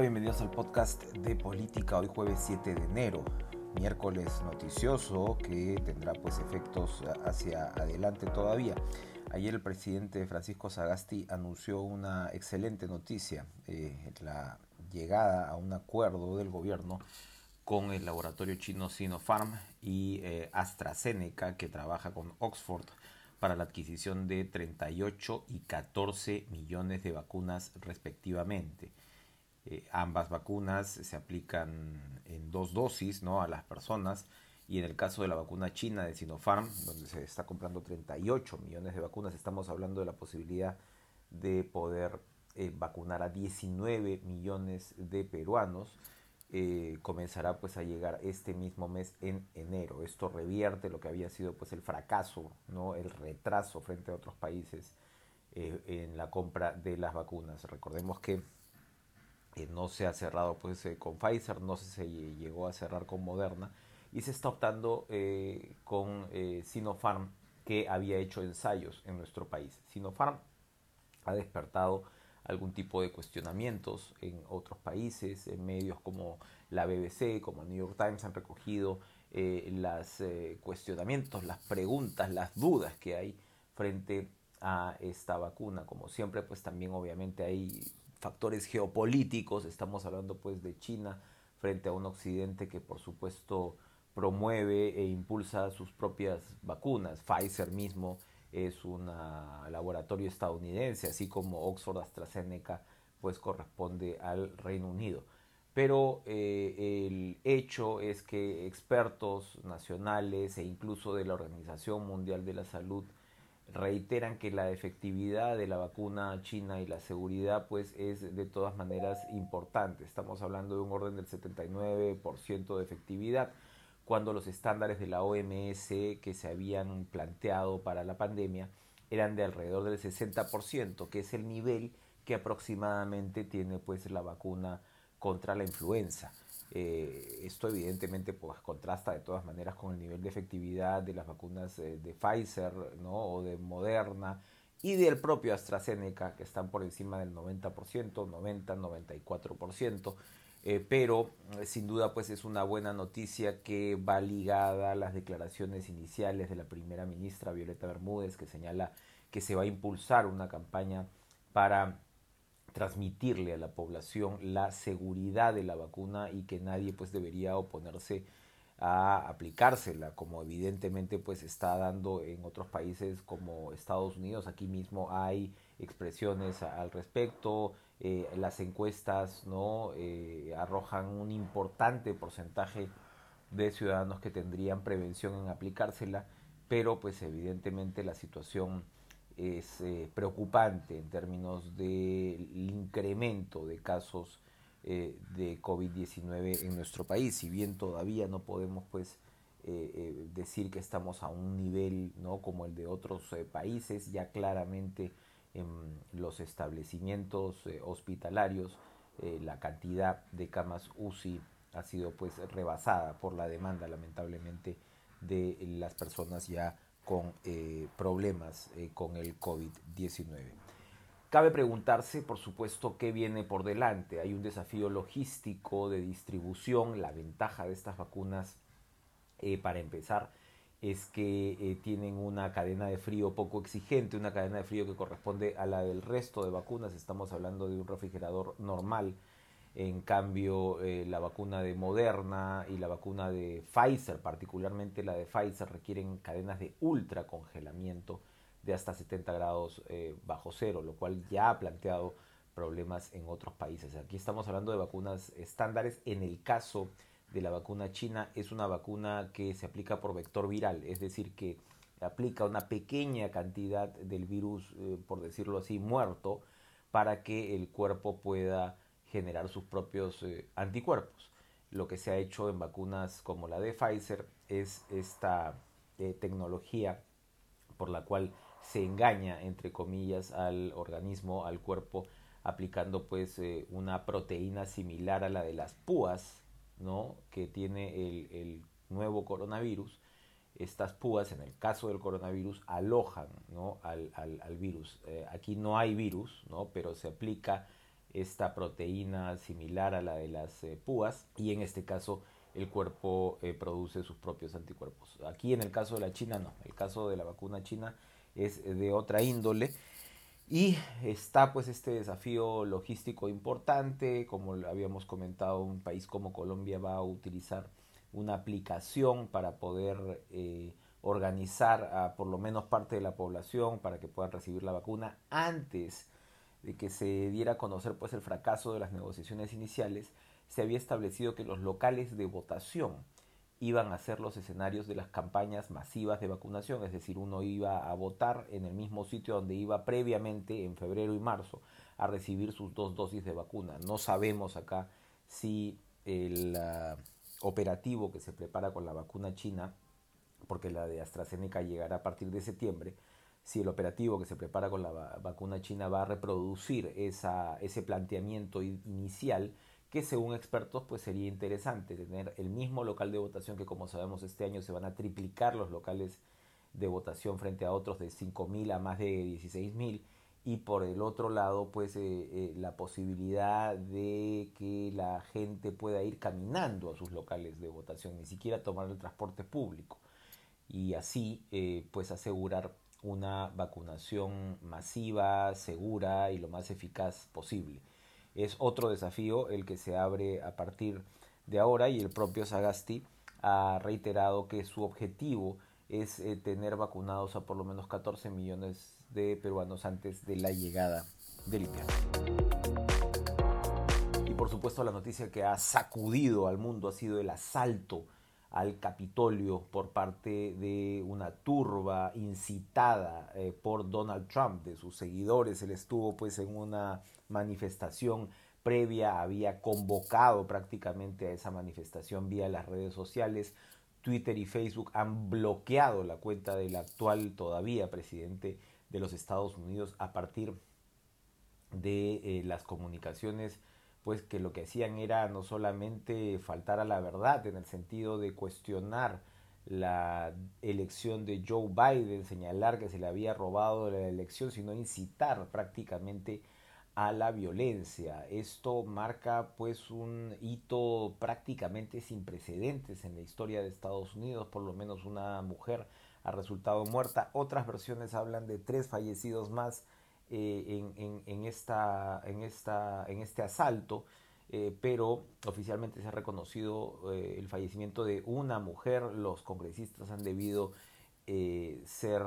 Bienvenidos al podcast de política hoy jueves 7 de enero, miércoles noticioso que tendrá pues efectos hacia adelante todavía. Ayer el presidente Francisco Sagasti anunció una excelente noticia, eh, la llegada a un acuerdo del gobierno con el laboratorio chino Sinopharm y eh, AstraZeneca que trabaja con Oxford para la adquisición de 38 y 14 millones de vacunas respectivamente. Eh, ambas vacunas se aplican en dos dosis ¿no? a las personas y en el caso de la vacuna china de Sinopharm, donde se está comprando 38 millones de vacunas, estamos hablando de la posibilidad de poder eh, vacunar a 19 millones de peruanos. Eh, comenzará pues a llegar este mismo mes en enero. Esto revierte lo que había sido pues el fracaso, no el retraso frente a otros países en la compra de las vacunas. Recordemos que no se ha cerrado pues eh, con Pfizer, no se llegó a cerrar con Moderna y se está optando eh, con eh, Sinopharm que había hecho ensayos en nuestro país. Sinopharm ha despertado algún tipo de cuestionamientos en otros países, en medios como la BBC, como el New York Times han recogido los cuestionamientos, las preguntas, las dudas que hay frente a esta vacuna. Como siempre, pues también obviamente hay factores geopolíticos, estamos hablando pues de China frente a un occidente que por supuesto promueve e impulsa sus propias vacunas. Pfizer mismo es un laboratorio estadounidense, así como Oxford AstraZeneca pues corresponde al Reino Unido. Pero eh, el hecho es que expertos nacionales e incluso de la Organización Mundial de la Salud reiteran que la efectividad de la vacuna china y la seguridad pues es de todas maneras importante. Estamos hablando de un orden del 79% de efectividad cuando los estándares de la OMS que se habían planteado para la pandemia eran de alrededor del 60%, que es el nivel que aproximadamente tiene pues la vacuna contra la influenza. Eh, esto evidentemente pues, contrasta de todas maneras con el nivel de efectividad de las vacunas eh, de Pfizer ¿no? o de Moderna y del propio AstraZeneca que están por encima del 90%, 90-94%. Eh, pero sin duda pues es una buena noticia que va ligada a las declaraciones iniciales de la primera ministra Violeta Bermúdez que señala que se va a impulsar una campaña para transmitirle a la población la seguridad de la vacuna y que nadie pues debería oponerse a aplicársela como evidentemente pues está dando en otros países como Estados Unidos. Aquí mismo hay expresiones al respecto eh, las encuestas no eh, arrojan un importante porcentaje de ciudadanos que tendrían prevención en aplicársela pero pues evidentemente la situación es eh, preocupante en términos del incremento de casos eh, de COVID-19 en nuestro país. Si bien todavía no podemos pues eh, decir que estamos a un nivel ¿no? como el de otros países, ya claramente en los establecimientos hospitalarios la cantidad de camas UCI ha sido pues rebasada por la demanda lamentablemente de las personas ya con eh, problemas eh, con el COVID-19. Cabe preguntarse, por supuesto, qué viene por delante. Hay un desafío logístico de distribución. La ventaja de estas vacunas, eh, para empezar, es que tienen una cadena de frío poco exigente, una cadena de frío que corresponde a la del resto de vacunas. Estamos hablando de un refrigerador normal en cambio, eh, la vacuna de Moderna y la vacuna de Pfizer, particularmente la de Pfizer, requieren cadenas de ultracongelamiento de hasta 70 grados eh, bajo cero, lo cual ya ha planteado problemas en otros países. Aquí estamos hablando de vacunas estándares. En el caso de la vacuna china, es una vacuna que se aplica por vector viral, es decir, que aplica una pequeña cantidad del virus, eh, por decirlo así, muerto, para que el cuerpo pueda generar sus propios eh, anticuerpos. Lo que se ha hecho en vacunas como la de Pfizer es esta eh, tecnología por la cual se engaña, entre comillas, al organismo, al cuerpo, aplicando pues eh, una proteína similar a la de las púas, ¿no? Que tiene el, nuevo coronavirus. Estas púas, en el caso del coronavirus, alojan ¿no? al, al, al virus. aquí no hay virus, ¿no? pero se aplica esta proteína similar a la de las eh, púas y en este caso el cuerpo eh, produce sus propios anticuerpos. Aquí en el caso de la China no, el caso de la vacuna china es de otra índole. Y está pues este desafío logístico importante, como habíamos comentado, un país como Colombia va a utilizar una aplicación para poder eh, organizar a por lo menos parte de la población para que puedan recibir la vacuna antes de que se diera a conocer pues el fracaso de las negociaciones iniciales, se había establecido que los locales de votación iban a ser los escenarios de las campañas masivas de vacunación, es decir, uno iba a votar en el mismo sitio donde iba previamente en febrero y marzo a recibir sus dos dosis de vacuna. No sabemos acá si el ah, operativo que se prepara con la vacuna china, porque la de AstraZeneca llegará a partir de septiembre, si el operativo que se prepara con la vacuna china va a reproducir esa, ese planteamiento inicial que según expertos pues sería interesante tener el mismo local de votación que como sabemos este año se van a triplicar los locales de votación frente a otros de 5.000 a más de 16.000 y por el otro lado pues eh, eh, la posibilidad de que la gente pueda ir caminando a sus locales de votación, ni siquiera tomar el transporte público. Y así eh, pues asegurar una vacunación masiva, segura y lo más eficaz posible. Es otro desafío el que se abre a partir de ahora y el propio Sagasti ha reiterado que su objetivo es eh, tener vacunados a por lo menos 14 millones de peruanos antes de la llegada del invierno. Y por supuesto la noticia que ha sacudido al mundo ha sido el asalto al Capitolio por parte de una turba incitada eh, por Donald Trump, de sus seguidores. Él estuvo pues en una manifestación previa, había convocado prácticamente a esa manifestación vía las redes sociales. Twitter y Facebook han bloqueado la cuenta del actual todavía presidente de los Estados Unidos a partir de eh, las comunicaciones pues que lo que hacían era no solamente faltar a la verdad en el sentido de cuestionar la elección de Joe Biden, señalar que se le había robado la elección, sino incitar prácticamente a la violencia. Esto marca pues un hito prácticamente sin precedentes en la historia de Estados Unidos, por lo menos una mujer ha resultado muerta, otras versiones hablan de tres fallecidos más eh, en, esta, en, esta, en este asalto, eh, pero oficialmente se ha reconocido eh, el fallecimiento de una mujer. Los congresistas han debido ser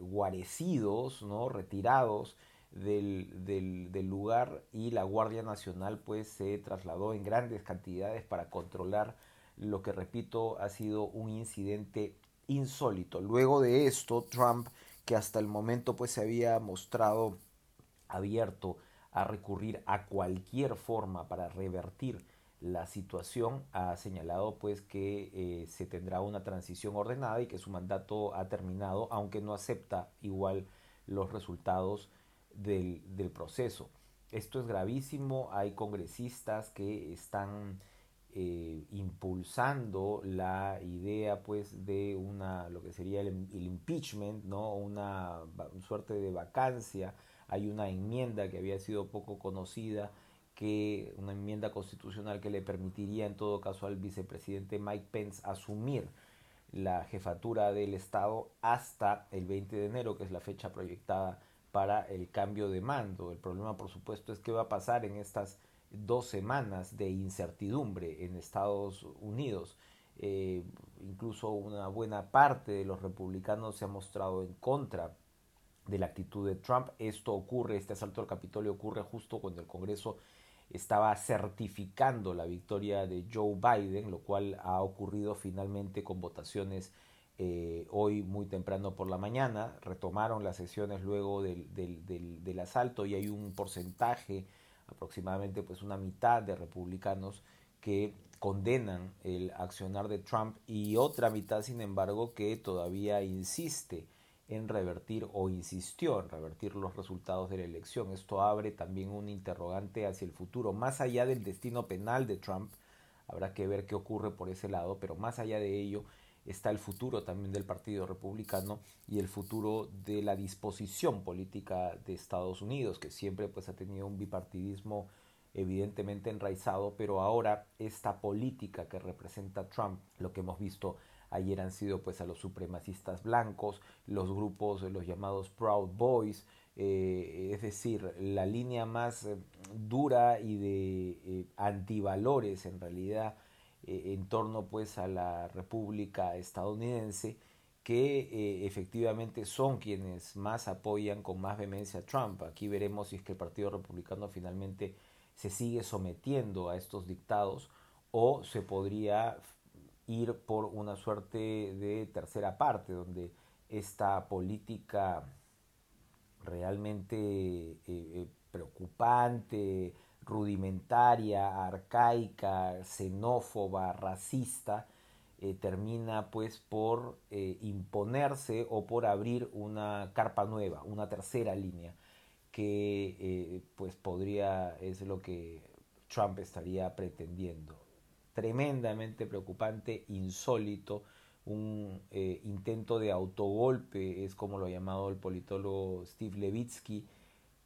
guarecidos, ¿no? retirados del, del, del, lugar y la Guardia Nacional pues se trasladó en grandes cantidades para controlar lo que repito ha sido un incidente insólito. Luego de esto Trump que hasta el momento pues se había mostrado abierto a recurrir a cualquier forma para revertir la situación ha señalado pues que eh, se tendrá una transición ordenada y que su mandato ha terminado aunque no acepta igual los resultados del, del proceso. Esto es gravísimo hay congresistas que están eh, impulsando la idea pues de una lo que sería el, impeachment no una, suerte de vacancia hay una enmienda que había sido poco conocida que una enmienda constitucional que le permitiría en todo caso al vicepresidente Mike Pence asumir la jefatura del Estado hasta el 20 de enero, que es la fecha proyectada para el cambio de mando. El problema, por supuesto, es qué va a pasar en estas dos semanas de incertidumbre en Estados Unidos. Eh, incluso una buena parte de los republicanos se ha mostrado en contra de la actitud de Trump. Esto ocurre, este asalto al Capitolio ocurre justo cuando el Congreso estaba certificando la victoria de Joe Biden, lo cual ha ocurrido finalmente con votaciones eh, hoy muy temprano por la mañana. Retomaron las sesiones luego del, del, del asalto y hay un porcentaje aproximadamente pues una mitad de republicanos que condenan el accionar de Trump y otra mitad sin embargo que todavía insiste en revertir o insistió en revertir los resultados de la elección. Esto abre también un interrogante hacia el futuro, más allá del destino penal de Trump, habrá que ver qué ocurre por ese lado, pero más allá de ello, está el futuro también del Partido Republicano y el futuro de la disposición política de Estados Unidos, que siempre pues ha tenido un bipartidismo evidentemente enraizado, pero ahora esta política que representa Trump, lo que hemos visto ayer han sido pues a los supremacistas blancos, los grupos, los llamados Proud Boys, eh, es decir, la línea más eh, dura y de eh, antivalores en realidad en torno pues a la República estadounidense que efectivamente son quienes más apoyan con más vehemencia a Trump. Aquí veremos si es que el Partido Republicano finalmente se sigue sometiendo a estos dictados o se podría ir por una suerte de tercera parte donde esta política realmente eh, eh, preocupante, rudimentaria, arcaica, xenófoba, racista, eh, termina pues por imponerse o por abrir una carpa nueva, una tercera línea, que pues podría, es lo que Trump estaría pretendiendo. Tremendamente preocupante, insólito, un eh, intento de autogolpe, es como lo ha llamado el politólogo Steve Levitsky,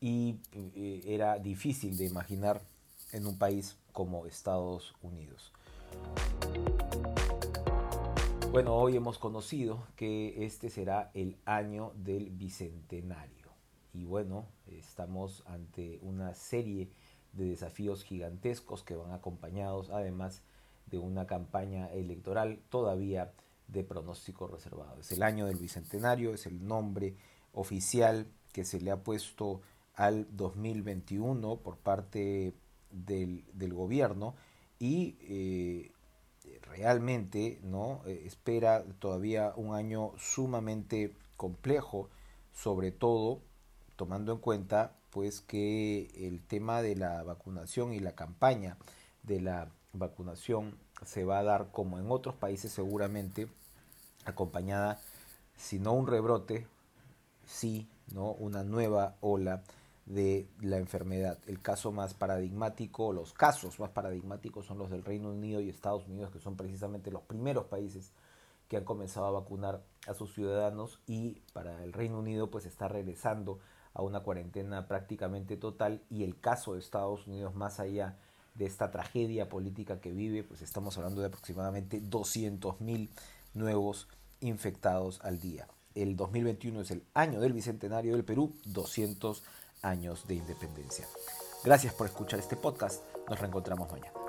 y eh, era difícil de imaginar en un país como Estados Unidos. Bueno, hoy hemos conocido que este será el año del Bicentenario. Y bueno, estamos ante una serie de desafíos gigantescos que van acompañados además de una campaña electoral todavía de pronóstico reservado. Es el año del Bicentenario, es el nombre oficial que se le ha puesto al 2021 por parte del, gobierno y eh, realmente no eh, espera todavía un año sumamente complejo sobre todo tomando en cuenta pues que el tema de la vacunación y la campaña de la vacunación se va a dar como en otros países seguramente acompañada, si no un rebrote, sí, ¿no? una nueva ola de la enfermedad. El caso más paradigmático, los casos más paradigmáticos son los del Reino Unido y Estados Unidos, que son precisamente los primeros países que han comenzado a vacunar a sus ciudadanos y para el Reino Unido pues está regresando a una cuarentena prácticamente total y el caso de Estados Unidos más allá de esta tragedia política que vive, pues estamos hablando de aproximadamente 200 mil nuevos infectados al día. El 2021 es el año del Bicentenario del Perú, 200 años de independencia. Gracias por escuchar este podcast. Nos reencontramos mañana.